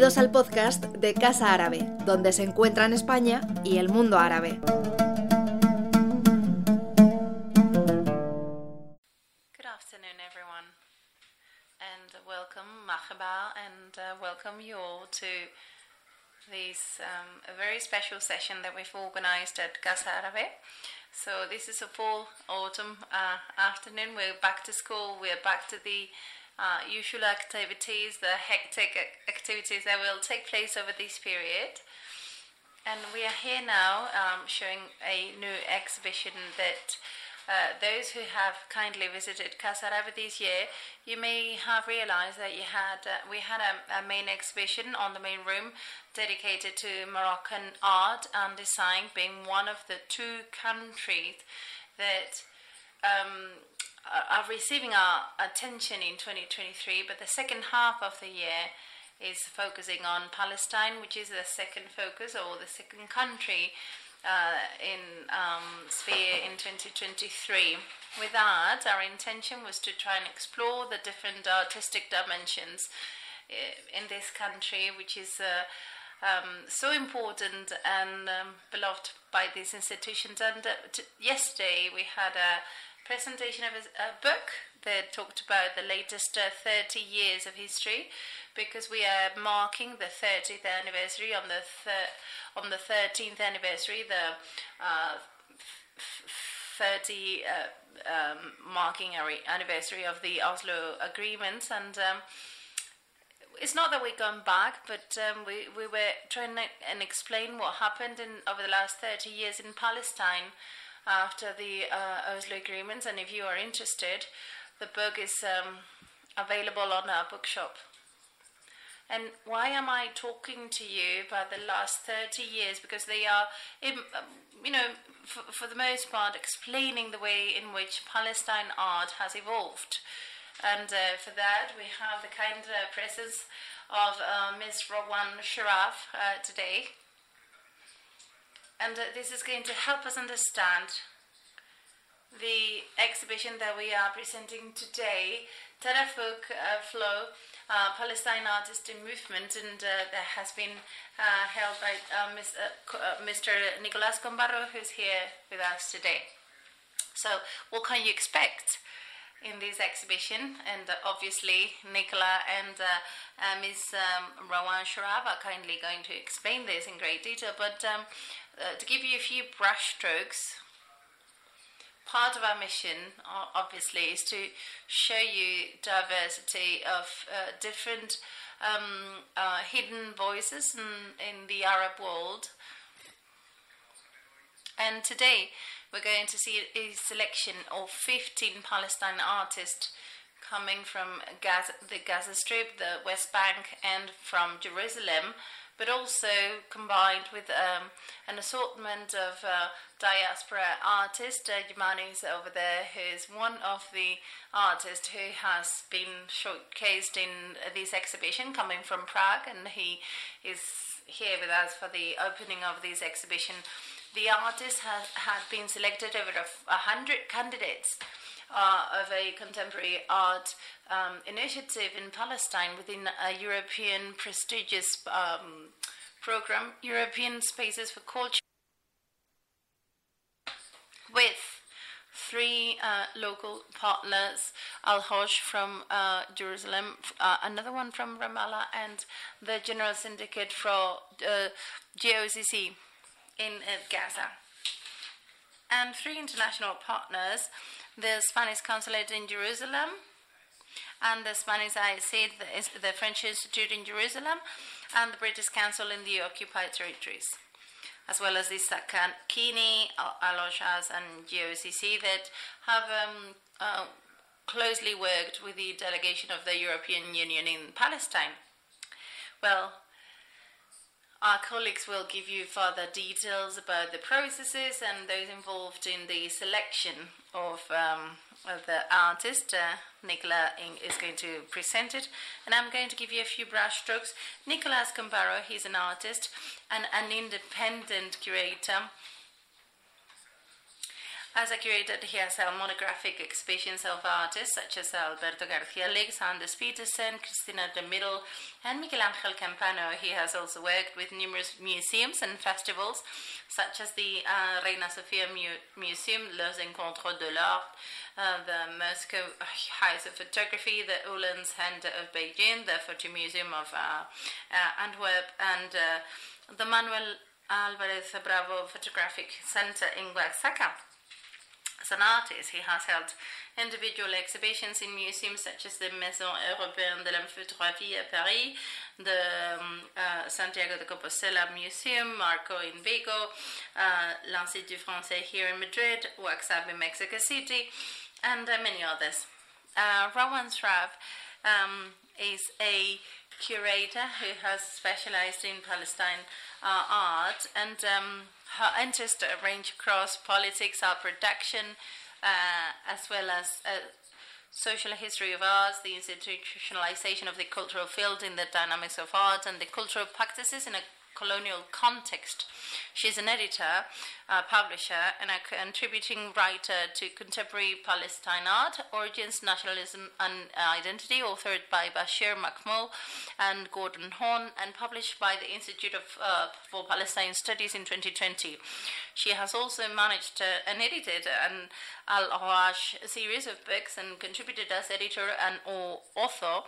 Bienvenidos al podcast de Casa Árabe, donde se encuentran España y el mundo árabe. Good afternoon, everyone, and welcome, marhaba, and uh, welcome you all to this um, a very special session that we've organized at Casa Árabe. So this is a full autumn uh, afternoon. We're back to school. We're back to the uh, usual activities, the hectic activities that will take place over this period. And we are here now um, showing a new exhibition that uh, those who have kindly visited Casa Árabe this year, you may have realized that you had uh, we had a, a main exhibition on the main room dedicated to Moroccan art and design, being one of the two countries that um, are receiving our attention in 2023. But the second half of the year is focusing on Palestine, which is the second focus or the second country uh, in um, sphere in 2023. With that, our intention was to try and explore the different artistic dimensions uh, in this country, which is uh, um, so important and um, beloved by these institutions. And uh, t- yesterday we had a presentation of a, book that talked about the latest uh, 30 years of history because we are marking the 30th anniversary on the thir- on the 13th anniversary the uh, f- 30 uh, um, marking our anniversary of the Oslo agreements and um, it's not that we're going back, but um, we, we were trying to and explain what happened in over the last 30 years in Palestine after the uh, Oslo agreements. And if you are interested, the book is um, available on our bookshop. And why am I talking to you about the last 30 years? Because they are, um, you know, for, for the most part, explaining the way in which Palestine art has evolved. And uh, for that, we have the kind uh, presence of uh, Ms. Rawan Sharaf uh, today. And uh, this is going to help us understand the exhibition that we are presenting today, Tadafuq uh, Flow, uh, Palestine Artist in Movement, and uh, that has been uh, held by uh, Ms., uh, Mr. Nicolas Combarro, who's here with us today. So, what can you expect in this exhibition? And uh, obviously, Nicola and uh, uh, Ms. Um, Rawan Sharaf are kindly going to explain this in great detail. But um, uh, to give you a few brushstrokes, part of our mission, obviously, is to show you diversity of uh, different um, uh, hidden voices in, in the Arab world. And today we're going to see a selection of 15 Palestine artists coming from Gaza, the Gaza Strip, the West Bank, and from Jerusalem, but also combined with um, an assortment of uh, diaspora artists. Uh, is over there, who is one of the artists who has been showcased in this exhibition, coming from Prague, and he is here with us for the opening of this exhibition. The artist has been selected over a hundred candidates uh, of a contemporary art um, initiative in Palestine within a European prestigious um, program, European Spaces for Culture, with three uh, local partners Alhoash from uh, Jerusalem, uh, another one from Ramallah, and the General Syndicate for uh, GUCC in uh, Gaza. And three international partners the Spanish Consulate in Jerusalem, and the Spanish IC, the, the French Institute in Jerusalem, and the British Council in the occupied territories, as well as the Sakakini, Aloshas, and GUCC that have um, uh, closely worked with the delegation of the European Union in Palestine. Well, our colleagues will give you further details about the processes and those involved in the selection of, um, of the artist. Uh, Nicola is going to present it, and I'm going to give you a few brushstrokes. Nicolas Combarro, he's an artist and an independent curator As a curator, he has held monographic exhibitions of artists such as Alberto Garcia Alix, Anders Petersen, Cristina de Middel, and Michelangelo Campano. He has also worked with numerous museums and festivals, such as the uh, Reina Sofia Mu- Museum, Les Rencontres d'Arles, uh, the Moscow House of Photography, the Ullens Center of Beijing, the Photo Museum of uh, uh, Antwerp, and uh, the Manuel Alvarez Bravo Photographic Center in Oaxaca. An artist, he has held individual exhibitions in museums such as the Maison Européenne de la Photographie à Paris, the um, uh, Santiago de Compostela Museum, Marco in Vigo, uh, l'Institut Français here in Madrid, Waxab in Mexico City, and uh, many others. Uh, Rawan Sharaf um, is a curator who has specialized in Palestine uh, art, and um, her interests range across politics, art production, uh, as well as uh, social history of arts, the institutionalization of the cultural field in the dynamics of art, and the cultural practices in a colonial context. She's an editor, uh, publisher, and a contributing writer to contemporary Palestine art, origins, nationalism, and identity, authored by Bashir Makhoul and Gordon Hon, and published by the Institute of, uh, for Palestine Studies in 2020. She has also managed uh, and edited an Alhoash series of books and contributed as editor and or author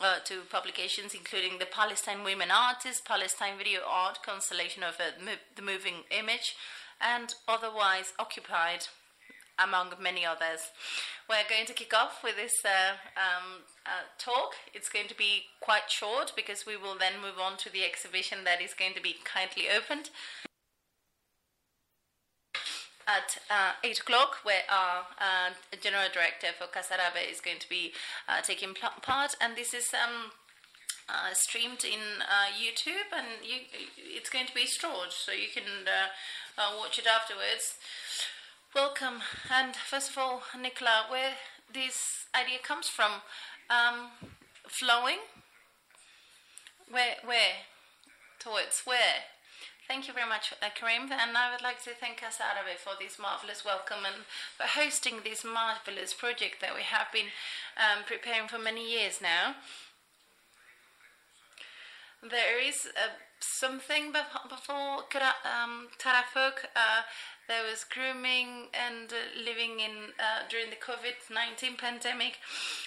uh, to publications including The Palestine Women Artists, Palestine Video Art, Constellation of uh, the Moving Image, and Otherwise Occupied, among many others. We're going to kick off with this uh, um, uh, talk. It's going to be quite short because we will then move on to the exhibition that is going to be kindly opened at uh, 8 o'clock, where our uh, general director for Casa Arabe is going to be uh, taking part, and this is um, uh, streamed in uh, YouTube, and you, it's going to be stored, so you can uh, watch it afterwards. Welcome, and first of all, Nicola, where this idea comes from, um, flowing, where, where, towards where? Thank you very much, uh, Karim, and I would like to thank Casa for this marvelous welcome and for hosting this marvelous project that we have been um, preparing for many years now. There is uh, something before um, Tadafuq. Uh, there was grooming and uh, living in uh, during the COVID nineteen pandemic.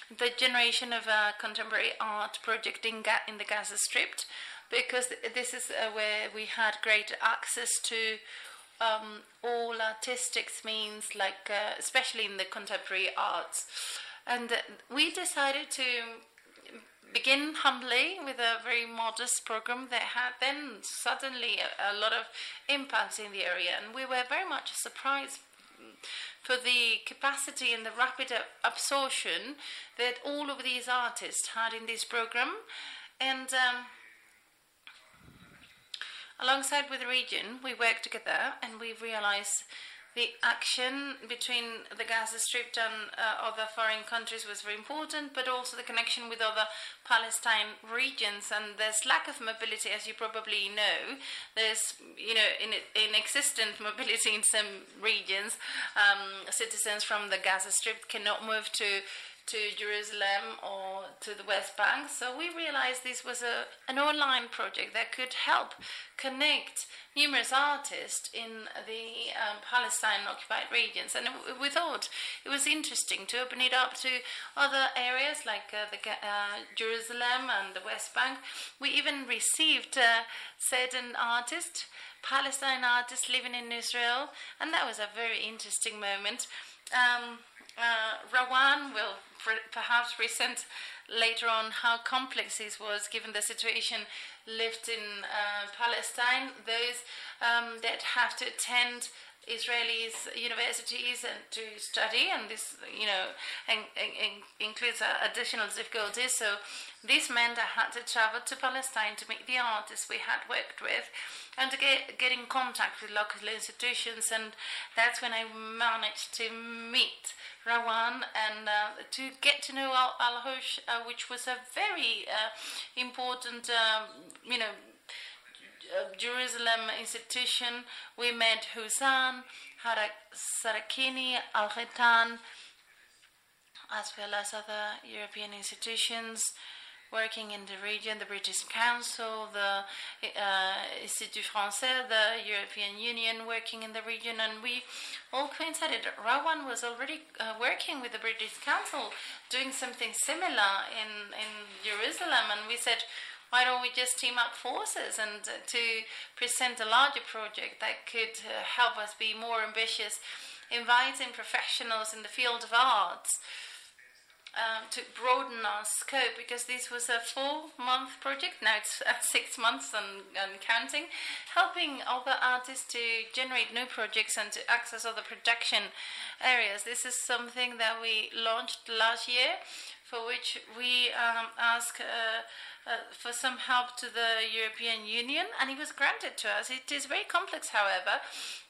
The generation of a contemporary art project in, Ga- in the Gaza Strip, because this is uh, where we had great access to um, all artistic means, like uh, especially in the contemporary arts, and uh, we decided to begin humbly with a very modest program that had then suddenly a, a lot of impact in the area, and we were very much surprised for the capacity and the rapid absorption that all of these artists had in this program, and. Um, alongside with the region, we worked together and we realized the action between the Gaza Strip and uh, other foreign countries was very important, but also the connection with other Palestine regions. And there's lack of mobility, as you probably know. There's, you know, in, inexistent mobility in some regions. Um, citizens from the Gaza Strip cannot move to to Jerusalem or to the West Bank. So we realized this was a, an online project that could help connect numerous artists in the um, Palestine occupied regions. And we thought it was interesting to open it up to other areas like uh, the, uh, Jerusalem and the West Bank. We even received uh, certain artists, Palestine artists living in Israel, and that was a very interesting moment. Um, uh, Rawan will perhaps present later on how complex this was given the situation lived in uh, Palestine. Those um, that have to attend Israelis universities and to study, and this, you know, in, in, includes additional difficulties. So this meant I had to travel to Palestine to meet the artists we had worked with, and to get get in contact with local institutions. And that's when I managed to meet Rawan and uh, to get to know Al, Al uh, which was a very uh, important, um, you know uh, Jerusalem institution. We met Hussan, Sakakini, Al Khitan, as well as other European institutions working in the region, the British Council, the uh, Institut Français, the European Union working in the region, and we all coincided. Rawan was already uh, working with the British Council, doing something similar in, in Jerusalem, and we said, why don't we just team up forces and uh, to present a larger project that could uh, help us be more ambitious, inviting professionals in the field of arts um, to broaden our scope because this was a four month project, now it's uh, six months and, and counting, helping other artists to generate new projects and to access other production areas. This is something that we launched last year, for which we um, ask. Uh, uh, for some help to the European Union, and it was granted to us. It is very complex, however,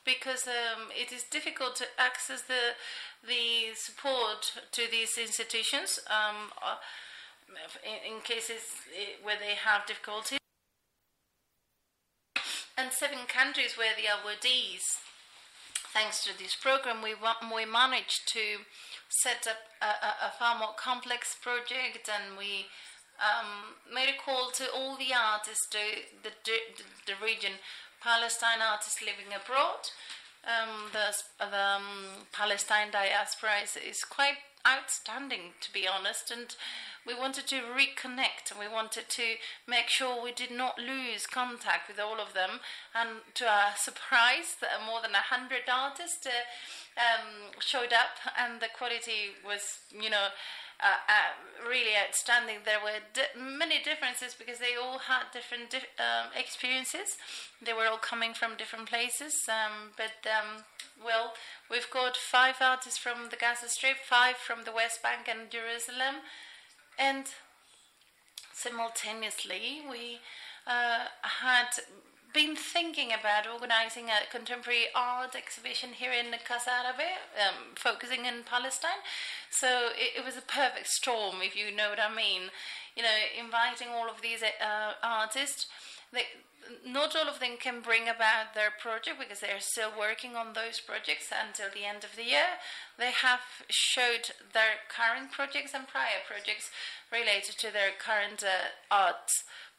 because um, it is difficult to access the the support to these institutions um, uh, in, in, cases eh, where they have difficulties. And seven countries where the awardees, thanks to this program, we, we managed to set up a, a, far more complex project and we um, made a call to all the artists, to the, the, the region, Palestine artists living abroad, um, the, the um, Palestine diaspora is, is quite outstanding, to be honest, and we wanted to reconnect and we wanted to make sure we did not lose contact with all of them. And to our surprise, more than a hundred artists uh, um, showed up, and the quality was, you know, uh, uh, really outstanding. There were di- many differences because they all had different di- um, experiences. They were all coming from different places. Um, but um, well, we've got five artists from the Gaza Strip, five from the West Bank and Jerusalem, and simultaneously we uh, had been thinking about organizing a contemporary art exhibition here in Casa Arabe, um, focusing in Palestine. So it, it, was a perfect storm, if you know what I mean. You know, inviting all of these uh, artists. They, not all of them can bring about their project because they are still working on those projects until the end of the year. They have showed their current projects and prior projects related to their current uh,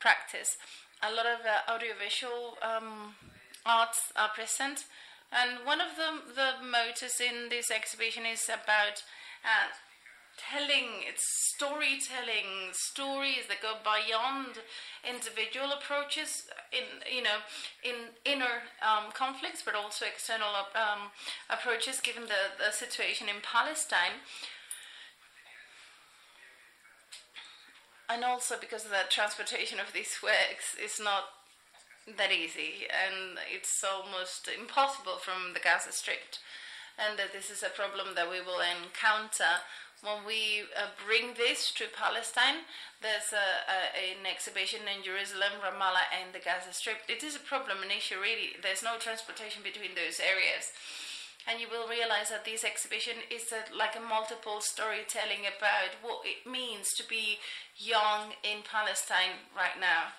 practice a lot of uh, audiovisual um, arts are present. And one of the, the motives in this exhibition is about uh, telling, it's storytelling, stories that go beyond individual approaches in, you know, in inner um, conflicts, but also external um, approaches given the, the situation in Palestine. And also because the transportation of these works is not that easy and it's almost impossible from the Gaza Strip. And that this is a problem that we will encounter when we uh, bring this to Palestine. There's a, a, an exhibition in Jerusalem, Ramallah, and the Gaza Strip. It is a problem, an issue really. There's no transportation between those areas and you will realize that this exhibition is a, like a multiple storytelling about what it means to be young in Palestine right now.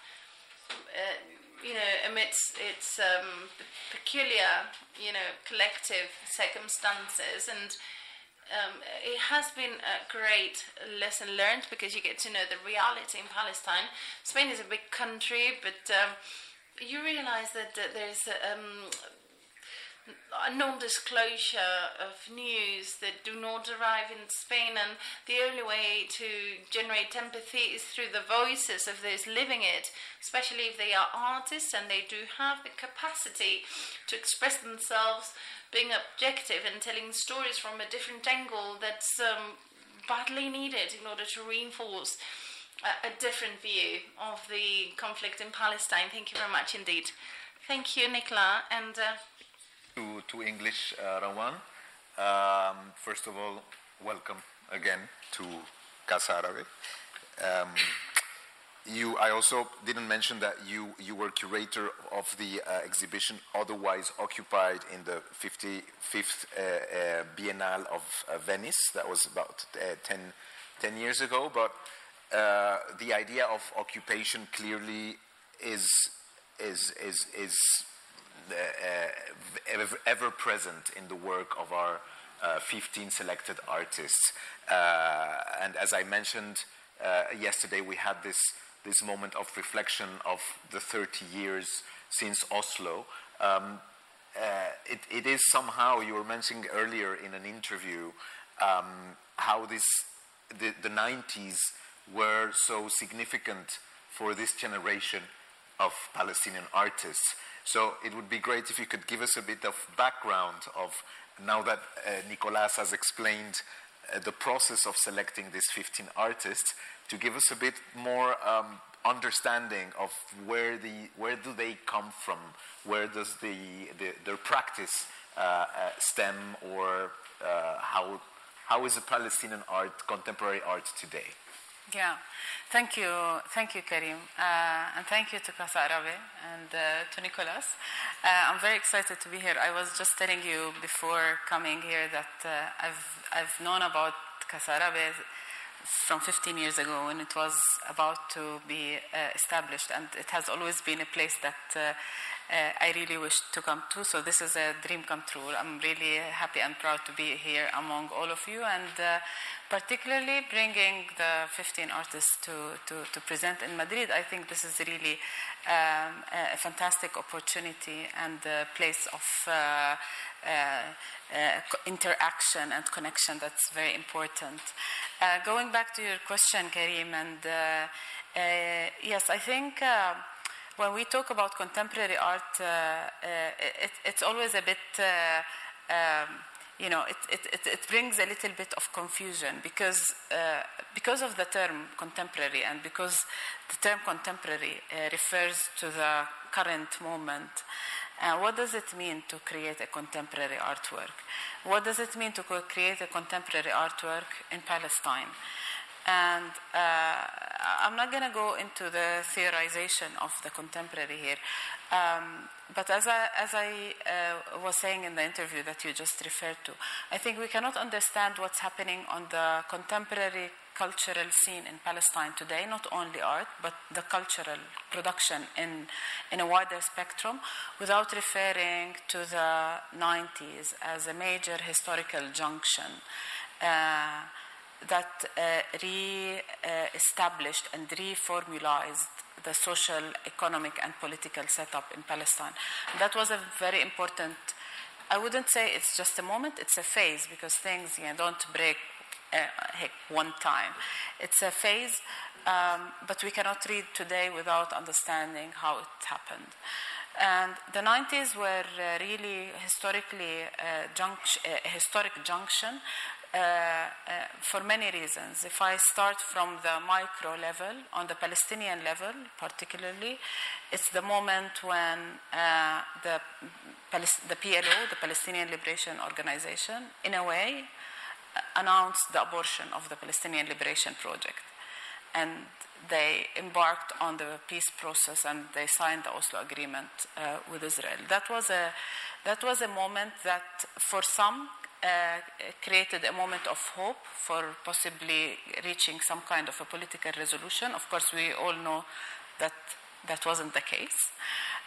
Uh, you know, amidst its um, peculiar, you know, collective circumstances, and um, it has been a great lesson learned because you get to know the reality in Palestine. Spain is a big country, but um, you realize that, that there's um, non-disclosure of news that do not arrive in Spain, and the only way to generate empathy is through the voices of those living it, especially if they are artists and they do have the capacity to express themselves, being objective and telling stories from a different angle that's um, badly needed in order to reinforce a, a different view of the conflict in Palestine. Thank you very much indeed. Thank you, Nicola, and. Uh, to, to English, uh, Rawan. Um, first of all, welcome again to Casa Arabe. Um, you, I also didn't mention that you, you were curator of the uh, exhibition Otherwise Occupied in the 55th uh, uh, Biennale of uh, Venice. That was about uh, 10, 10, years ago. But uh, the idea of occupation clearly is is is is ever, ever present in the work of our uh, 15 selected artists. Uh, and as I mentioned uh, yesterday, we had this this moment of reflection of the 30 years since Oslo. Um, uh, it, it is somehow, you were mentioning earlier in an interview, um, how this, the, the 90s were so significant for this generation of Palestinian artists. So it would be great if you could give us a bit of background of now that uh, Nicolas has explained uh, the process of selecting these 15 artists, to give us a bit more um, understanding of where the where do they come from, where does the, the their practice uh, uh, stem, or uh, how how is the Palestinian art contemporary art today? Yeah, thank you, thank you, Karim, uh, and thank you to Casa Arabe and uh, to Nicolas. Uh, I'm very excited to be here. I was just telling you before coming here that uh, I've I've known about Casa Arabe from 15 years ago when it was about to be uh, established, and it has always been a place that uh, I really wish to come to. So this is a dream come true. I'm really happy and proud to be here among all of you, and uh, particularly bringing the 15 artists to, to, to, present in Madrid. I think this is really um, a fantastic opportunity and a place of uh, uh, uh, interaction and connection that's very important. Uh, going back to your question, Karim, and yes, I think when we talk about contemporary art, it, it's always a bit. Um, you know, it, it, it, brings a little bit of confusion because, uh, because of the term contemporary and because the term contemporary uh, refers to the current moment. Uh, what does it mean to create a contemporary artwork? What does it mean to create a contemporary artwork in Palestine? And uh, I'm not going to go into the theorization of the contemporary here. Um, but as I, as I uh, was saying in the interview that you just referred to, I think we cannot understand what's happening on the contemporary cultural scene in Palestine today, not only art, but the cultural production in, in a wider spectrum, without referring to the 90s as a major historical junction. Uh, that uh, re-established and reformulized the social, economic, and political setup in Palestine. That was a very important. I wouldn't say it's just a moment; it's a phase because things you know, don't break uh, one time. It's a phase, um, but we cannot read today without understanding how it happened. And the 90s were uh, really historically uh, junct- a historic junction uh, uh, for many reasons. If I start from the micro level, on the Palestinian level particularly, it's the moment when uh, the, the PLO, the Palestinian Liberation Organization, in a way, announced the abortion of the Palestinian Liberation Project. And they embarked on the peace process and they signed the Oslo Agreement uh, with Israel. That was a that was a moment that, for some, uh, created a moment of hope for possibly reaching some kind of a political resolution. Of course, we all know that that wasn't the case.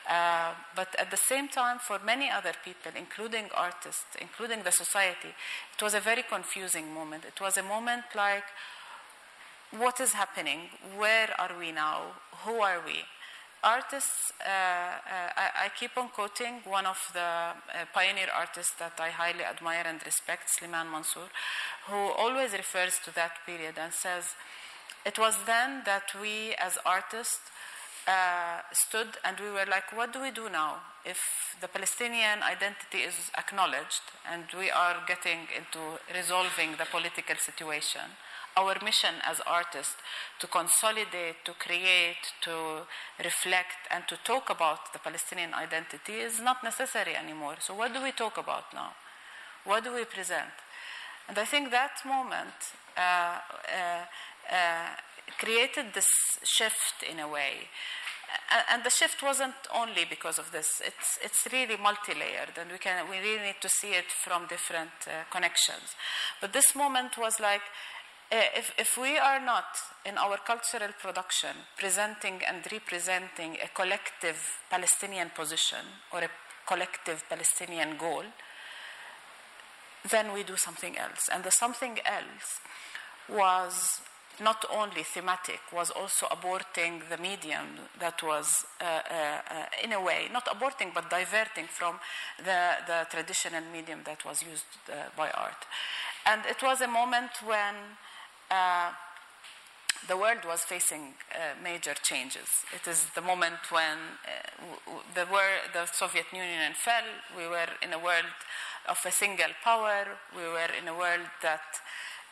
Uh, but at the same time, for many other people, including artists, including the society, it was a very confusing moment. It was a moment like, what is happening? Where are we now? Who are we? Artists, uh, uh, I, I, keep on quoting one of the uh, pioneer artists that I highly admire and respect, Sliman Mansour, who always refers to that period and says, It was then that we as artists uh, stood and we were like, What do we do now? If the Palestinian identity is acknowledged and we are getting into resolving the political situation our mission as artists to consolidate, to create, to reflect, and to talk about the Palestinian identity is not necessary anymore. So, what do we talk about now? What do we present? And I think that moment uh, uh, uh, created this shift in a way. And the shift wasn't only because of this. It's, it's really multi-layered, and we, can, we really need to see it from different uh, connections. But this moment was like if, if we are not in our cultural production presenting and representing a collective Palestinian position or a collective Palestinian goal, then we do something else. And the something else was not only thematic, was also aborting the medium that was, uh, uh, uh, in a way, not aborting, but diverting from the, the traditional medium that was used uh, by art. And it was a moment when uh, the world was facing uh, major changes. It is the moment when the, wor- the Soviet Union fell. We were in a world of a single power. We were in a world that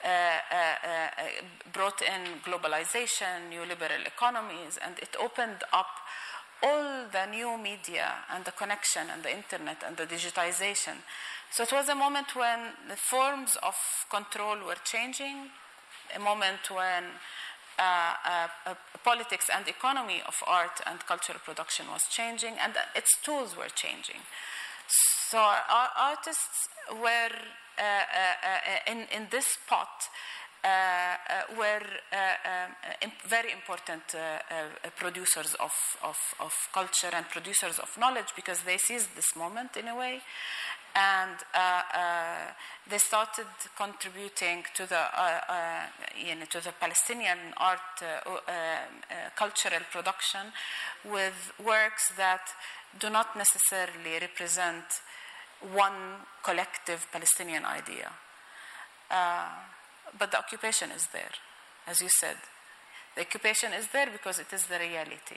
uh, uh, uh, brought in globalization, new liberal economies, and it opened up all the new media and the connection and the internet and the digitization. So it was a moment when the forms of control were changing, a moment when uh, uh, uh, politics and economy of art and cultural production was changing, and its tools were changing. So our artists were uh, uh, in, in this spot were um, very important producers of, of, of, culture and producers of knowledge because they seized this moment in a way and uh, uh, they started contributing to the uh, you know to the Palestinian art cultural production with works that do not necessarily represent one collective Palestinian idea. Uh, but the occupation is there, as you said. The occupation is there because it is the reality.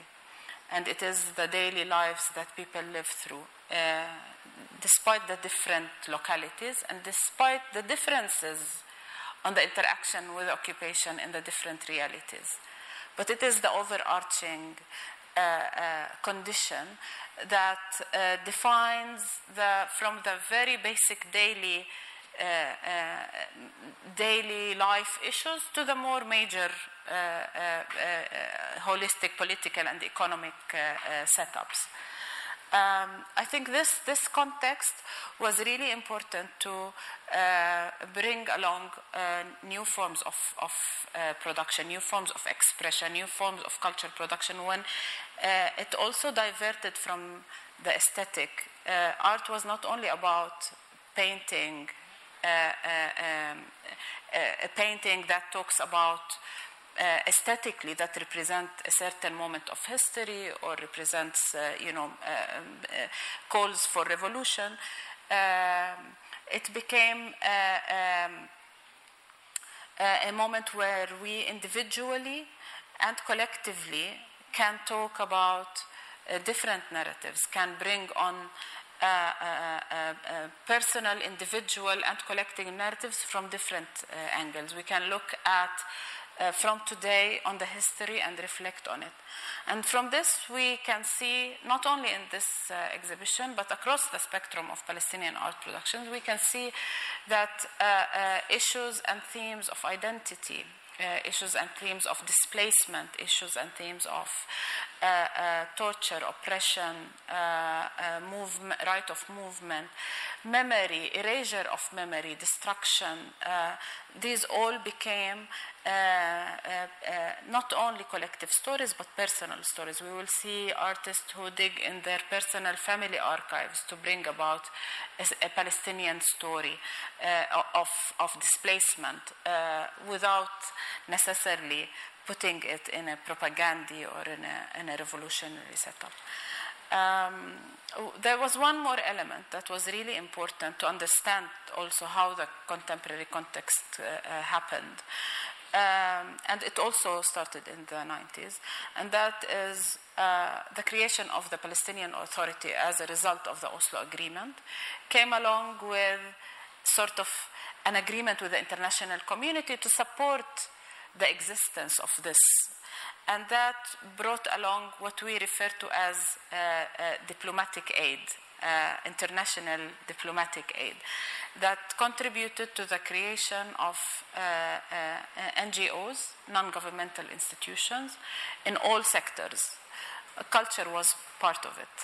And it is the daily lives that people live through, uh, despite the different localities and despite the differences on the interaction with occupation in the different realities. But it is the overarching uh, uh, condition that uh, defines the, from the very basic daily daily life issues to the more major uh, holistic political and economic setups. Um, I think this, this context was really important to uh, bring along uh, new forms of, of uh, production, new forms of expression, new forms of cultural production when uh, it also diverted from the aesthetic. Uh, art was not only about painting, uh, um, a painting that talks about uh, aesthetically that represent a certain moment of history or represents, uh, you know, uh, um, calls for revolution, um, it became um, a moment where we individually and collectively can talk about uh, different narratives, can bring on uh, uh, personal, individual, and collective narratives from different angles. We can look at uh, from today on the history and reflect on it. And from this, we can see, not only in this uh, exhibition, but across the spectrum of Palestinian art productions, we can see that uh, uh issues and themes of identity. Uh, issues and themes of displacement, issues and themes of uh, uh, torture, oppression, movement, right of movement, memory, erasure of memory, destruction. these all became not only collective stories but personal stories. We will see artists who dig in their personal family archives to bring about a, a Palestinian story of, of displacement without necessarily putting it in a propaganda or in a, in a revolutionary setup. Um, there was one more element that was really important to understand also how the contemporary context uh, uh, happened. Um, and it also started in the 90s, and that is uh, the creation of the Palestinian Authority as a result of the Oslo Agreement, came along with sort of an agreement with the international community to support the existence of this. And that brought along what we refer to as uh, uh, diplomatic aid, uh, international diplomatic aid, that contributed to the creation of uh, uh, NGOs, non governmental institutions, in all sectors. Culture was part of it.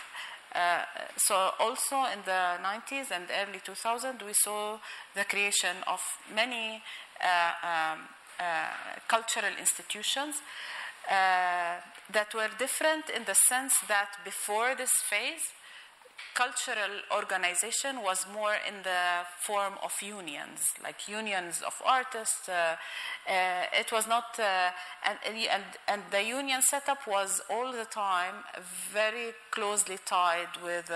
Uh, so also in the 90s and early 2000s, we saw the creation of many uh, um, cultural institutions uh, that were different in the sense that before this phase, cultural organization was more in the form of unions, like unions of artists. Uh, uh, it was not, uh, and, and, and the union setup was all the time very closely tied with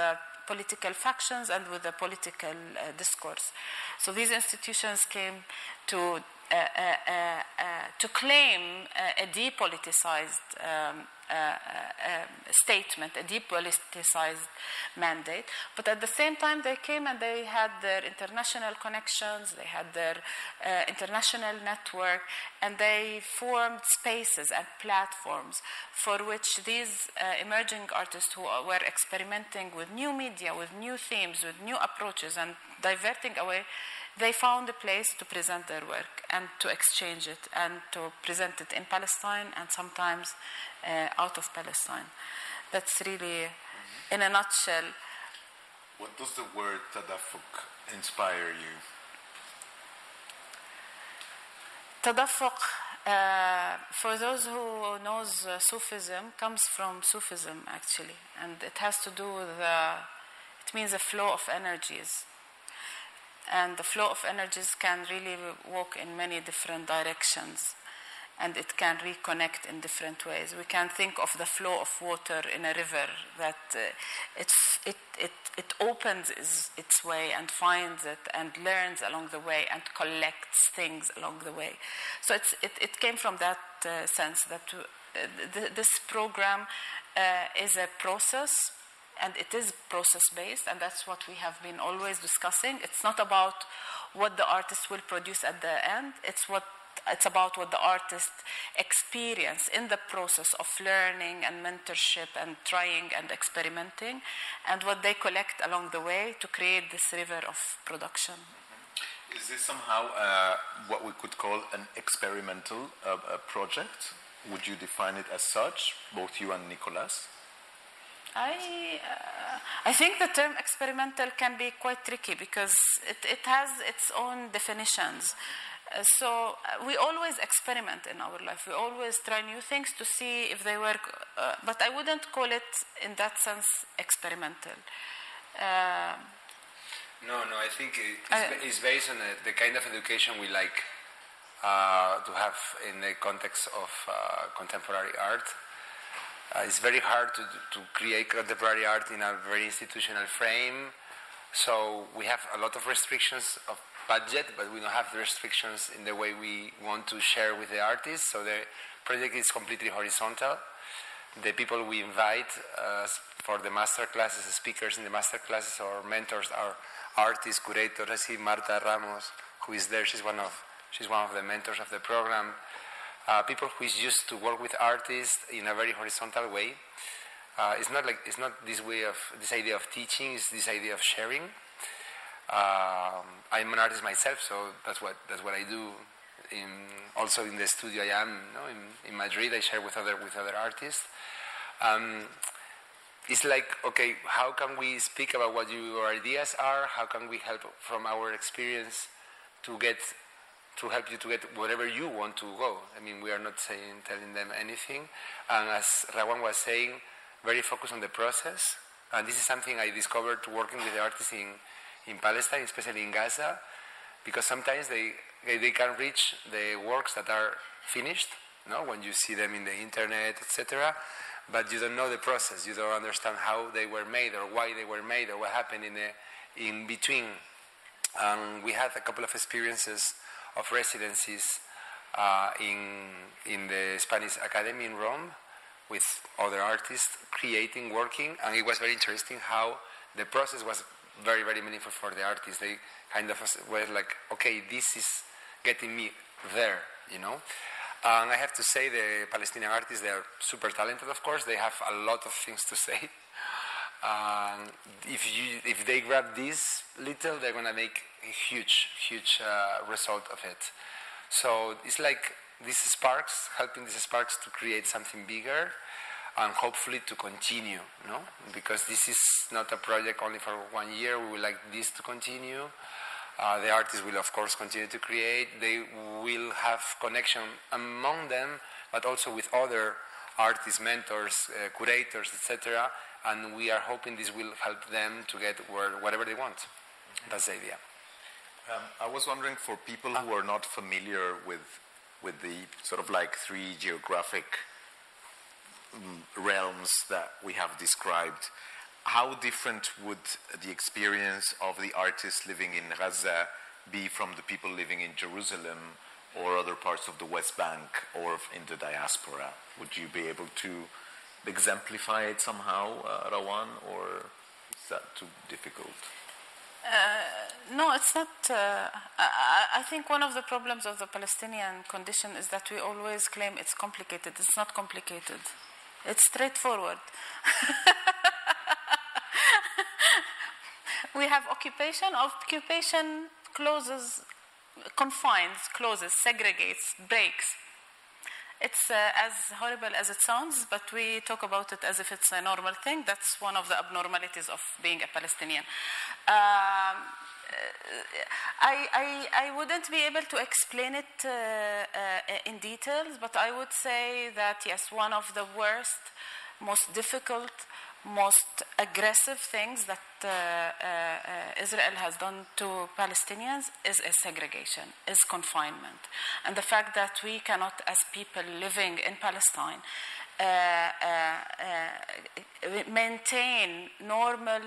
political factions and with the political uh, discourse. So these institutions came to uh, uh, to claim a depoliticized uh, um, statement, a depoliticized mandate. But at the same time, they came and they had their international connections, they had their uh, international network, and they formed spaces and platforms for which these uh, emerging artists who were experimenting with new media, with new themes, with new approaches, and diverting away they found a place to present their work and to exchange it and to present it in Palestine and sometimes uh, out of Palestine. That's really, in a nutshell. What does the word tadafuq inspire you? Tadafuq, uh, for those who knows uh, Sufism, comes from Sufism actually, and it has to do with the, it means a flow of energies and the flow of energies can really walk in many different directions and it can reconnect in different ways. We can think of the flow of water in a river that uh, it, it, it, it opens its, its, way and finds it and learns along the way and collects things along the way. So it, it came from that uh, sense that uh, th- this program uh, is a process and it is process based, and that's what we have been always discussing. It's not about what the artist will produce at the end, it's what it's about what the artist experience in the process of learning and mentorship and trying and experimenting and what they collect along the way to create this river of production. Is this somehow uh, what we could call an experimental uh, project? Would you define it as such both you and nicolas I, uh, I think the term experimental can be quite tricky because it, it has its own definitions. Uh, so uh, we always experiment in our life. We always try new things to see if they work, uh, but I wouldn't call it in that sense experimental. Uh, no, no, I think it's, it's based on the, the, kind of education we like uh, to have in the context of contemporary art. Uh, it's very hard to, to create contemporary art in a very institutional frame. So we have a lot of restrictions of budget, but we don't have the restrictions in the way we want to share with the artists. So the project is completely horizontal. The people we invite uh, for the master classes, the speakers in the master classes, or mentors are artists, curators. I see Marta Ramos, who is there. She's one of she's one of the mentors of the program uh, people who is used to work with artists in a very horizontal way. Uh, it's not like it's not this way of this idea of teaching. It's this idea of sharing. Um, I'm an artist myself, so that's what that's what I do. In, also in the studio I am you know, in, in, Madrid, I share with other with other artists. Um, it's like okay, how can we speak about what your ideas are? How can we help from our experience to get to help you to get wherever you want to go. I mean, we are not saying telling them anything. And as Rawan was saying, very focused on the process. And this is something I discovered working with the artists in, in Palestine, especially in Gaza, because sometimes they, they can reach the works that are finished, you know, when you see them in the internet, etc. But you don't know the process. You don't understand how they were made or why they were made or what happened in the in between. And we had a couple of experiences of residencies uh, in, in the Spanish Academy in Rome with other artists creating, working, and it was very interesting how the process was very, very meaningful for the artists. They kind of were like, okay, this is getting me there, you know. And I have to say, the Palestinian artists, they are super talented, of course. They have a lot of things to say. And if, you, if they grab this little, they're going to make huge, huge uh, result of it. So it's like these sparks, helping these sparks to create something bigger and hopefully to continue, no? Because this is not a project only for one year. We would like this to continue. Uh, the artists will, of course, continue to create. They will have connection among them, but also with other artists, mentors, uh, curators, etc. And we are hoping this will help them to get where, whatever they want. That's the idea. Um, I was wondering for people who are not familiar with with the sort of like three geographic um, realms that we have described, how different would the experience of the artists living in Gaza be from the people living in Jerusalem or other parts of the West Bank or in the diaspora? Would you be able to exemplify it somehow, uh, Rawan, or is that too difficult? Uh, no, it's not. Uh, I, I, think one of the problems of the Palestinian condition is that we always claim it's complicated. It's not complicated, it's straightforward. we have occupation, occupation closes, confines, closes, segregates, breaks. It's uh, as horrible as it sounds, but we talk about it as if it's a normal thing. That's one of the abnormalities of being a Palestinian. Um, I, I, I, wouldn't be able to explain it uh, uh, in details, but I would say that yes, one of the worst, most difficult, most aggressive things that uh, uh, Israel has done to Palestinians is a segregation, is confinement. And the fact that we cannot, as people living in Palestine, uh, uh, uh maintain normal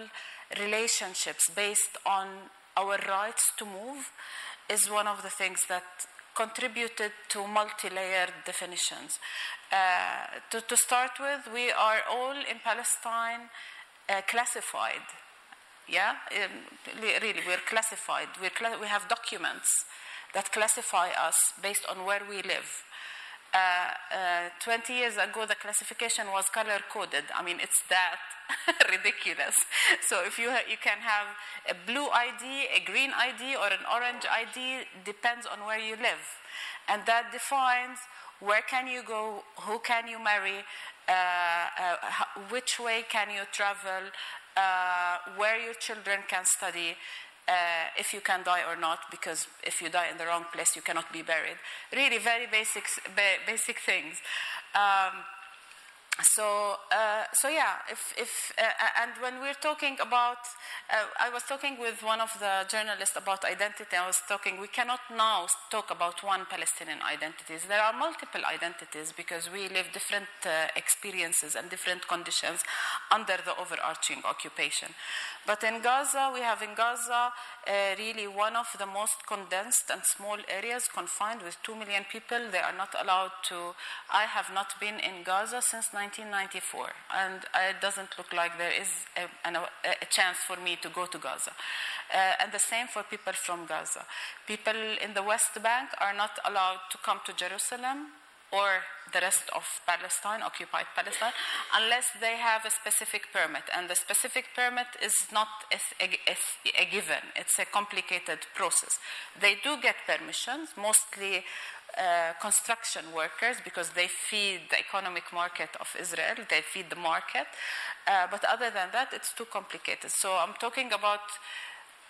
relationships based on our rights to move is one of the things that contributed to multi-layered definitions. Uh, to, to, start with, we are all in Palestine uh, classified. Yeah, um, really, we're classified. We're we have documents that classify us based on where we live. Uh, uh, 20 years ago, the classification was color coded. I mean, it's that ridiculous. So if you ha- you can have a blue ID, a green ID, or an orange ID, depends on where you live, and that defines where can you go, who can you marry, uh, uh which way can you travel, uh, where your children can study uh, if you can die or not, because if you die in the wrong place, you cannot be buried. Really, very basic, ba- basic things. Um, so uh, so yeah if, if uh, and when we're talking about uh, i was talking with one of the journalists about identity. I was talking we cannot now talk about one palestinian identities. There are multiple identities because we live different uh, experiences and different conditions under the overarching occupation. But in gaza we have in gaza uh, really one of the most condensed and small areas confined with 2 million people. They are not allowed to i have not been in gaza since 1994, and it doesn't look like there is a, a chance for me to go to Gaza. Uh, and the same for people from Gaza. People in the West Bank are not allowed to come to Jerusalem or the rest of Palestine, occupied Palestine, unless they have a specific permit. And the specific permit is not a, a, a, given, it's a complicated process. They do get permissions, mostly uh, construction workers because they feed the economic market of Israel, they feed the market. Uh, but other than that, it's too complicated. So I'm talking about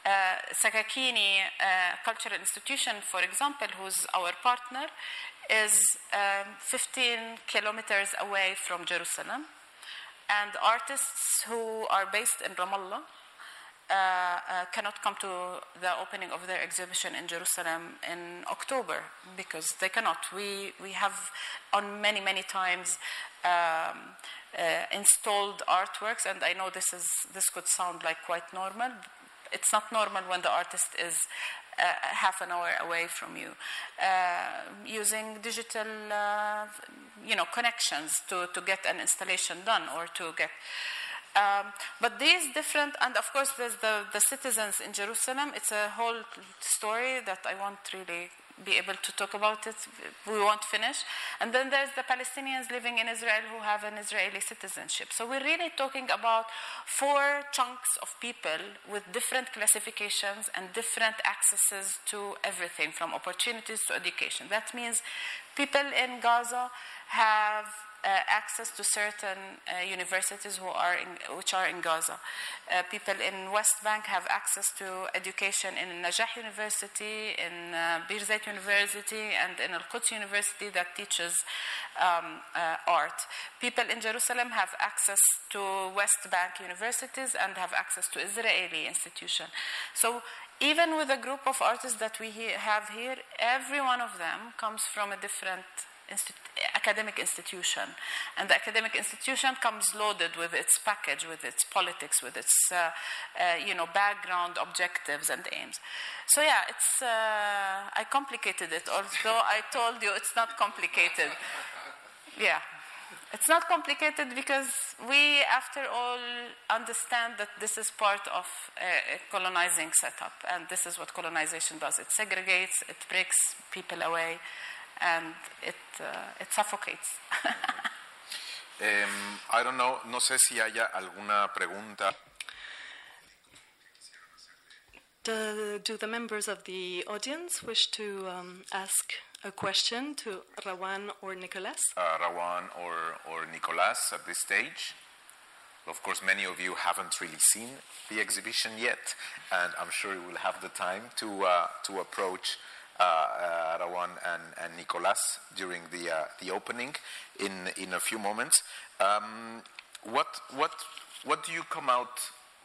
uh, Sakakini uh, Cultural Institution, for example, who's our partner, is um, 15 kilometers away from Jerusalem. And artists who are based in Ramallah cannot come to the opening of their exhibition in Jerusalem in October because they cannot. We, we have on many, many times um, uh, installed artworks, and I know this, is, this could sound like quite normal. It's not normal when the artist is uh, half an hour away from you, uh, using digital, uh, you know, connections to, to get an installation done or to get um, but these different, and of course, there's the, the citizens in Jerusalem. It's a whole story that I won't really be able to talk about it. We won't finish. And then there's the Palestinians living in Israel who have an Israeli citizenship. So we're really talking about four chunks of people with different classifications and different accesses to everything from opportunities to education. That means people in Gaza have access to certain uh, universities who are in, which are in Gaza. Uh, people in West Bank have access to education in Najah University, in uh, Birzeit University, and in Al-Quds University that teaches um, uh, art. People in Jerusalem have access to West Bank universities and have access to Israeli institutions. So even with a group of artists that we have here, every one of them comes from a different academic institution. And the academic institution comes loaded with its package, with its politics, with its, uh, uh, you know, background, objectives, and aims. So yeah, it's, uh, I complicated it, although I told you it's not complicated. Yeah. It's not complicated because we, after all, understand that this is part of a, colonizing setup, and this is what colonization does. It segregates, it breaks people away, and it, uh, it suffocates. um, I don't know, no sé si haya alguna pregunta. Do, do the members of the audience wish to um, ask a question to Rawan or Nicolas? Uh, Rawan or, or Nicolas at this stage. Of course, many of you haven't really seen the exhibition yet, and I'm sure you will have the time to, uh, to approach Rawan and, and Nicolas during the, uh, the opening in, in a few moments. Um, what, what, what do you come out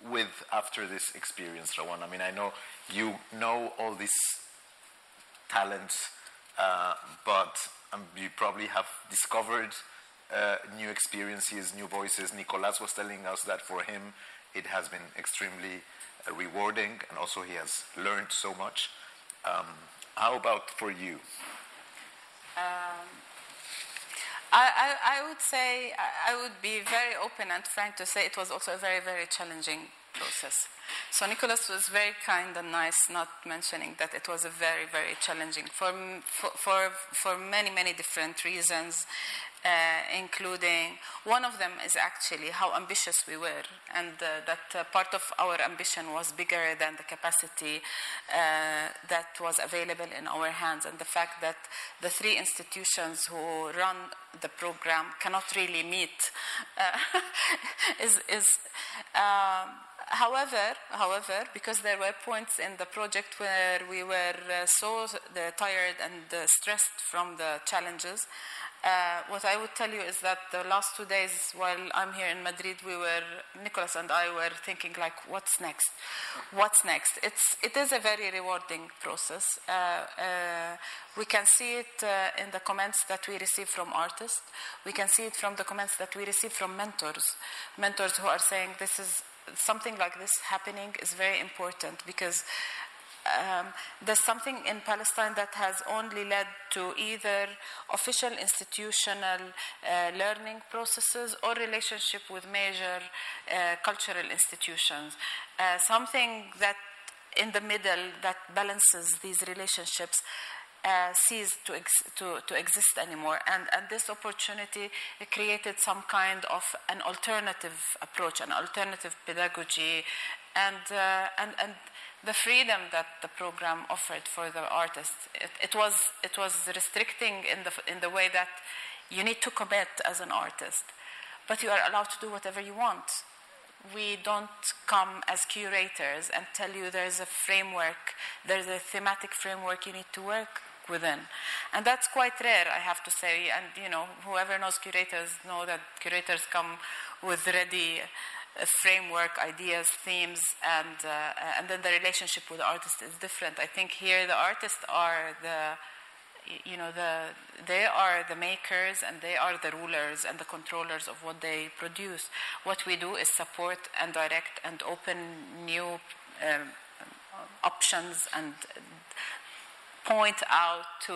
with after this experience, Rawan? I mean, I know you know all these talents, uh, but um, you probably have discovered uh, new experiences, new voices. Nicolas was telling us that for him it has been extremely uh, rewarding, and also he has learned so much. Um, how about for you? Um, I, I, I, would say, I would be very open and frank to say it was also a very, very challenging process. So Nicholas was very kind and nice, not mentioning that it was a very, very challenging for, for, for, many, many different reasons uh, including one of them is actually how ambitious we were, and uh, that uh, part of our ambition was bigger than the capacity uh, that was available in our hands, and the fact that the three institutions who run the program cannot really meet uh, is. is um, however, however, because there were points in the project where we were uh, so tired and stressed from the challenges, uh, what I would tell you is that the last two days while I'm here in Madrid, we were, Nicolas and I were thinking like, what's next? What's next? It's, it is a very rewarding process. Uh, uh, we can see it uh, in the comments that we receive from artists. We can see it from the comments that we receive from mentors. Mentors who are saying this is something like this happening is very important because um, there's something in Palestine that has only led to either official institutional uh, learning processes or relationship with major uh, cultural institutions. Uh, something that in the middle that balances these relationships uh, ceased to, ex- to, to, exist anymore. And, and this opportunity created some kind of an alternative approach, an alternative pedagogy, and, uh, and, and the freedom that the program offered for the artists. It, it, was, it was restricting in the, in the way that you need to commit as an artist, but you are allowed to do whatever you want. We don't come as curators and tell you there's a framework, there's a thematic framework you need to work within. And that's quite rare, I have to say. And, you know, whoever knows curators know that curators come with ready framework, ideas, themes, and uh, and then the relationship with the artist is different. I think here the artists are the you know the they are the makers and they are the rulers and the controllers of what they produce. What we do is support and direct and open new um, options and point out to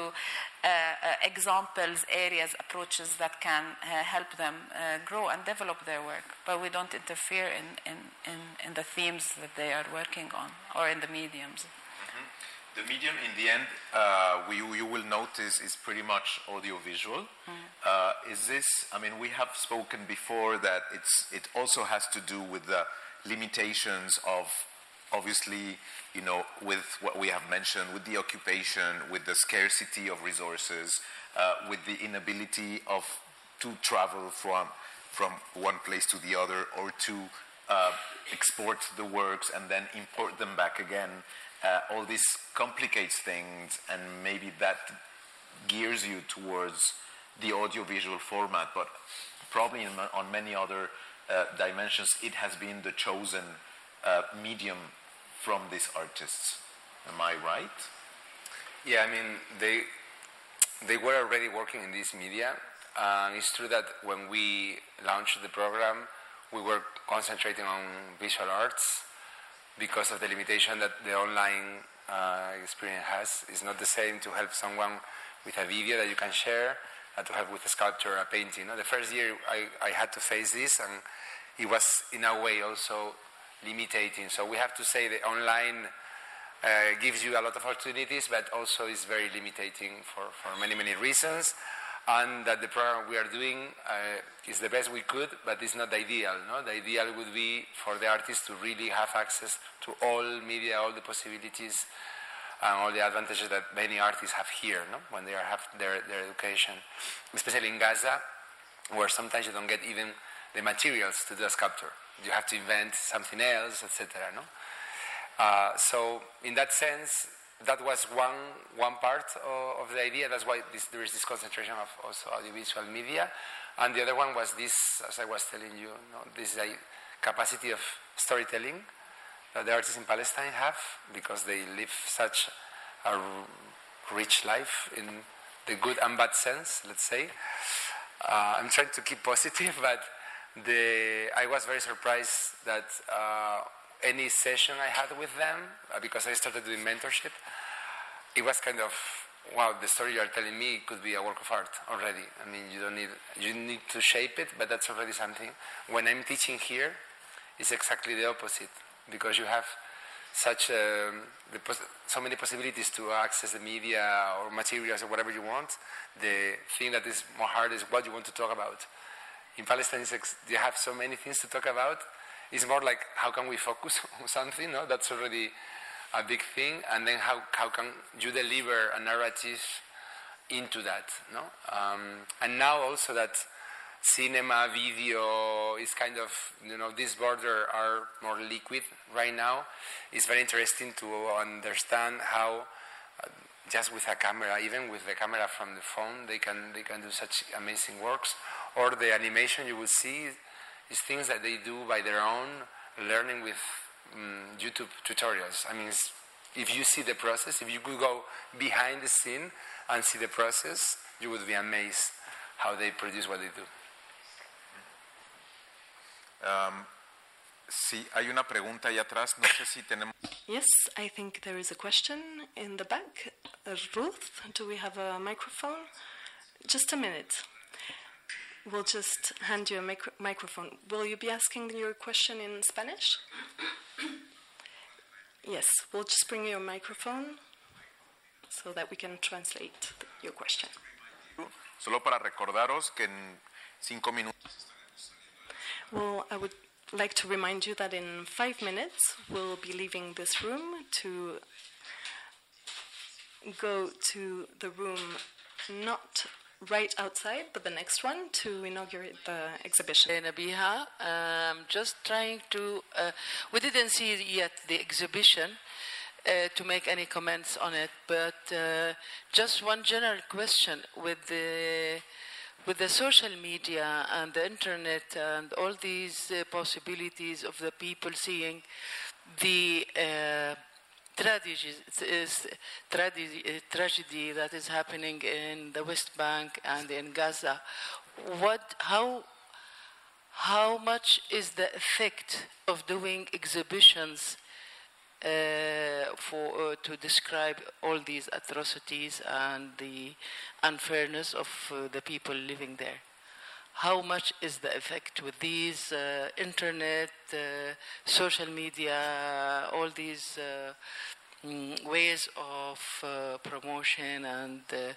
uh, uh, examples, areas, approaches that can uh, help them uh, grow and develop their work. But we don't interfere in, in, in, in, the themes that they are working on or in the mediums. Mm-hmm. The medium, in the end, uh, we, you will notice is pretty much audiovisual. Mm. is this, I mean, we have spoken before that it's, it also has to do with the limitations of obviously, you know, with what we have mentioned, with the occupation, with the scarcity of resources, uh, with the inability of to travel from from one place to the other or to uh, export the works and then import them back again. Uh, all this complicates things, and maybe that gears you towards the audiovisual format. But probably in, on many other uh, dimensions, it has been the chosen uh, medium from these artists. Am I right? Yeah, I mean they they were already working in this media, and it's true that when we launched the program, we were concentrating on visual arts because of the limitation that the online uh, experience has. It's not the same to help someone with a video that you can share and to help with a sculpture, or a painting. You know, The first year I, I had to face this, and it was in a way also limiting. So we have to say the online uh, gives you a lot of opportunities, but also is very limiting for, for many, many reasons and that the program we are doing uh, is the best we could, but it's not ideal. No? The ideal would be for the artists to really have access to all media, all the possibilities, and all the advantages that many artists have here no? when they have their, their education, especially in Gaza, where sometimes you don't get even the materials to do a sculpture. You have to invent something else, etc. No? Uh, so, in that sense, that was one, one part of, of the idea. That's why this, there is this concentration of also audiovisual media. And the other one was this, as I was telling you, know, this capacity of storytelling that the artists in Palestine have because they live such a rich life in the good and bad sense, let's say. Uh, I'm trying to keep positive, but the, I was very surprised that uh, any session I had with them, uh, because I started doing mentorship, it was kind of wow, the story you are telling me could be a work of art already. I mean, you don't need you need to shape it, but that's already something. When I'm teaching here, it's exactly the opposite because you have such um, so many possibilities to access the media or materials or whatever you want. The thing that is more hard is what you want to talk about. In Palestine, you have so many things to talk about. It's more like how can we focus on something? No, that's already a big thing, and then how, how can you deliver a narrative into that, no? Um, and now also that cinema, video is kind of, you know, these borders are more liquid right now. It's very interesting to understand how uh, just with a camera, even with the camera from the phone, they can, they can do such amazing works. Or the animation you will see is things that they do by their own, learning with um, YouTube tutorials. I mean, if you see the process, if you could go behind the scene and see the process, you would be amazed how they produce what they do. Um, sí, hay una pregunta ahí atrás. No sé si tenemos. Yes, I think there is a question in the back. Ruth, do we have a microphone? Just a minute. We'll just hand you a micro- microphone. Will you be asking your question in Spanish? yes, we'll just bring you a microphone so that we can translate your question. Solo para recordaros que en cinco minutos. Well, I would like to remind you that in five minutes we'll be leaving this room to go to the room not right outside, the next one to inaugurate the exhibition. Nabiha, um, just trying to, uh, we didn't see yet the exhibition uh, to make any comments on it, but uh, just one general question with the with the social media and the internet and all these uh, possibilities of the people seeing the uh, tragedy, tragedy, tragedy that is happening in the West Bank and in Gaza, what, how, how much is the effect of doing exhibitions uh, for uh, to describe all these atrocities and the unfairness of uh, the people living there? How much is the effect with these uh, internet, uh, social media, all these uh, mm, ways of uh, promotion and uh,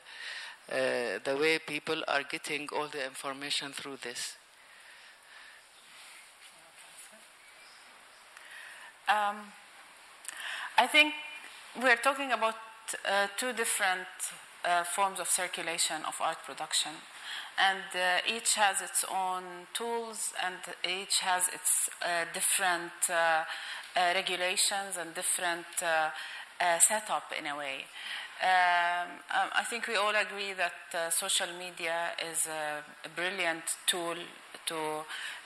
the way people are getting all the information through this? Um, I think we're talking about two different uh, forms of circulation of art production. And uh, each has its own tools and each has its uh, different uh, uh, regulations and different setup in a way. Um, um, I think we all agree that social media is a, a brilliant tool to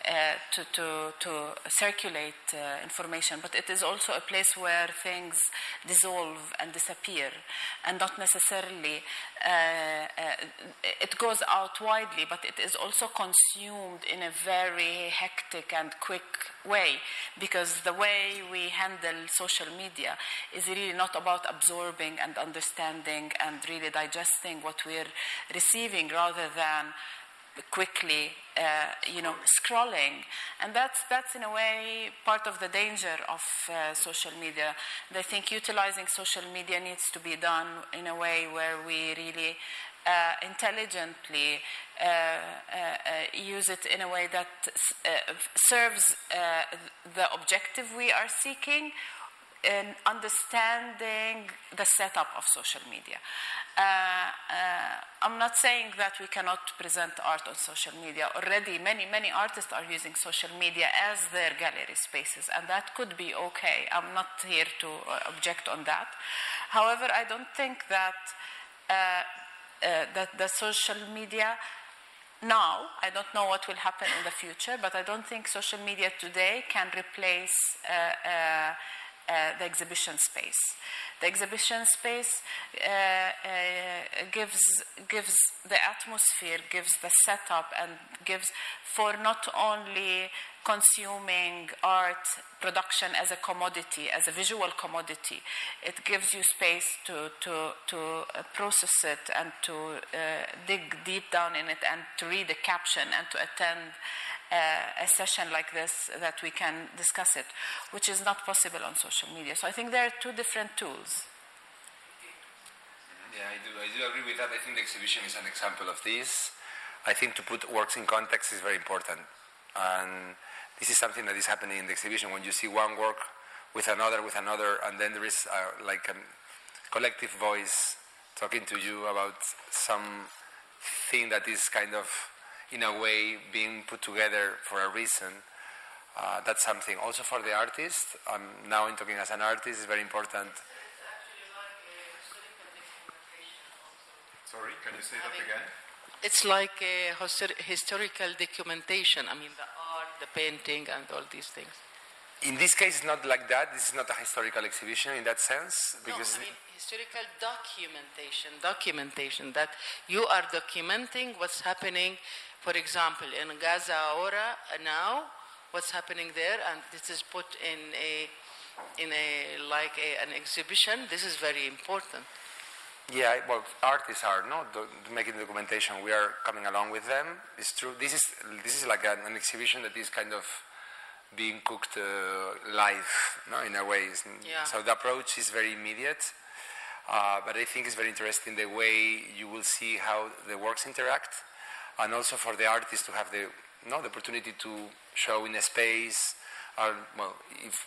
uh, to, to, to circulate uh, information, but it is also a place where things dissolve and disappear, and not necessarily uh, it goes out widely, but it is also consumed in a very hectic and quick way, because the way we handle social media is really not about absorbing and understanding and really digesting what we're receiving, rather than quickly, uh, you know, scrolling, and that's that's in a way part of the danger of uh, social media. And I think utilizing social media needs to be done in a way where we really uh, intelligently uh, uh, use it in a way that uh, serves the objective we are seeking, in understanding the setup of social media. Uh, uh, I'm not saying that we cannot present art on social media. Already, many, many artists are using social media as their gallery spaces, and that could be okay. I'm not here to uh, object on that. However, I don't think that uh, uh, that the social media now, I don't know what will happen in the future, but I don't think social media today can replace uh, the exhibition space. The exhibition space uh, uh, gives gives the atmosphere, gives the setup, and gives for not only consuming art production as a commodity, as a visual commodity. It gives you space to, to, to uh, process it and to uh, dig deep down in it and to read a caption and to attend uh, a session like this that we can discuss it, which is not possible on social media. So I think there are two different tools. Yeah, I do. I do agree with that. I think the exhibition is an example of this. I think to put works in context is very important. And this is something that is happening in the exhibition when you see one work with another, with another, and then there is uh, like a collective voice talking to you about some thing that is kind of in a way being put together for a reason. Uh, that's something also for the artist. I'm now in talking as an artist is very important. Sorry, can you say that again? It's like a historical documentation. I mean, the art, the painting, and all these things. In this case, it's not like that. This is not a historical exhibition in that sense, because no, I mean historical documentation. Documentation that you are documenting what's happening for example, in Gaza Ora uh, now, what's happening there, and this is put in a in a like a, an exhibition. This is very important. Yeah, well, artists are no making documentation. We are coming along with them. It's true. This is this is like an, an exhibition that is kind of being cooked uh, live, no, in a way. Yeah. So the approach is very immediate, uh, but I think it's very interesting the way you will see how the works interact and also for the artist to have the, no, the opportunity to show in a space. Or, well, if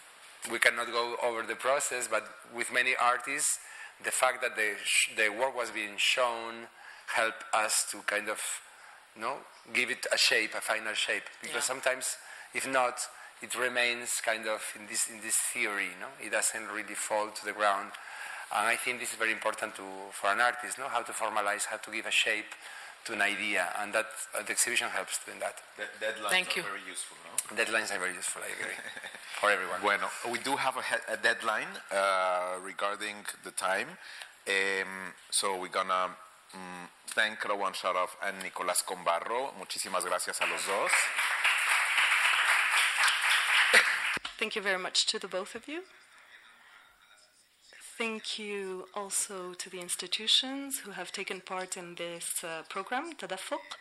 we cannot go over the process, but with many artists, the fact that the, the work was being shown helped us to kind of, you know, give it a shape, a final shape. Because yeah. sometimes, if not, it remains kind of in this in this theory. No, it doesn't really fall to the ground. And I think this is very important to, for an artist, no, how to formalize, how to give a shape to an idea, and that uh, the exhibition helps in that. The deadlines Thank you. are very useful, no? Deadlines are very useful, I agree, for everyone. Bueno, we do have a, a deadline uh, regarding the time, um, so we're gonna um, thank Rawan Sharaf and Nicolás Combarro. Muchísimas gracias a los dos. Thank you very much to the both of you. Thank you also to the institutions who have taken part in this uh, program, Tadafuq.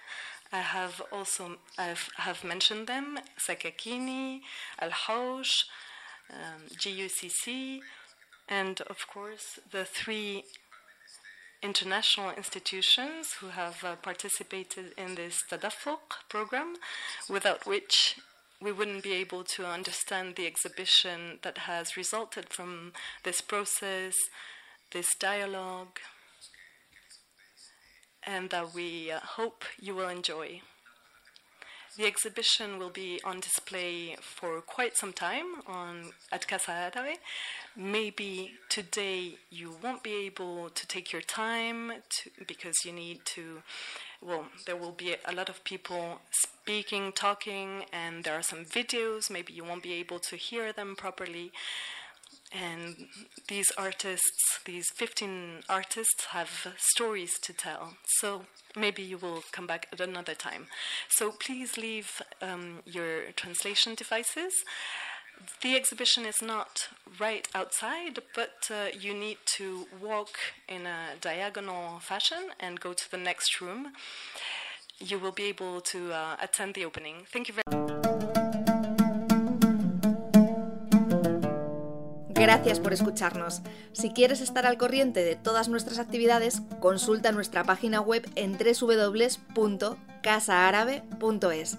I have also I've, have mentioned them, Sakakini, Alhoash, um, GUCC, and of course the three international institutions who have uh, participated in this Tadafuq program, without which we wouldn't be able to understand the exhibition that has resulted from this process, this dialogue. and that we uh, hope you will enjoy. The exhibition will be on display for quite some time on at Casa Árabe. Maybe today you won't be able to take your time to, because you need to. Well, there will be a lot of people speaking, talking, and there are some videos. Maybe you won't be able to hear them properly. And these artists, these 15 artists, have stories to tell. So maybe you will come back at another time. So please leave um, your translation devices. The exhibition is not right outside, but uh, you need to walk in a diagonal fashion and go to the next room. You will be able to uh, attend the opening. Thank you very. Gracias por escucharnos. Si quieres estar al corriente de todas nuestras actividades, consulta nuestra página web en www.casaarabe.es.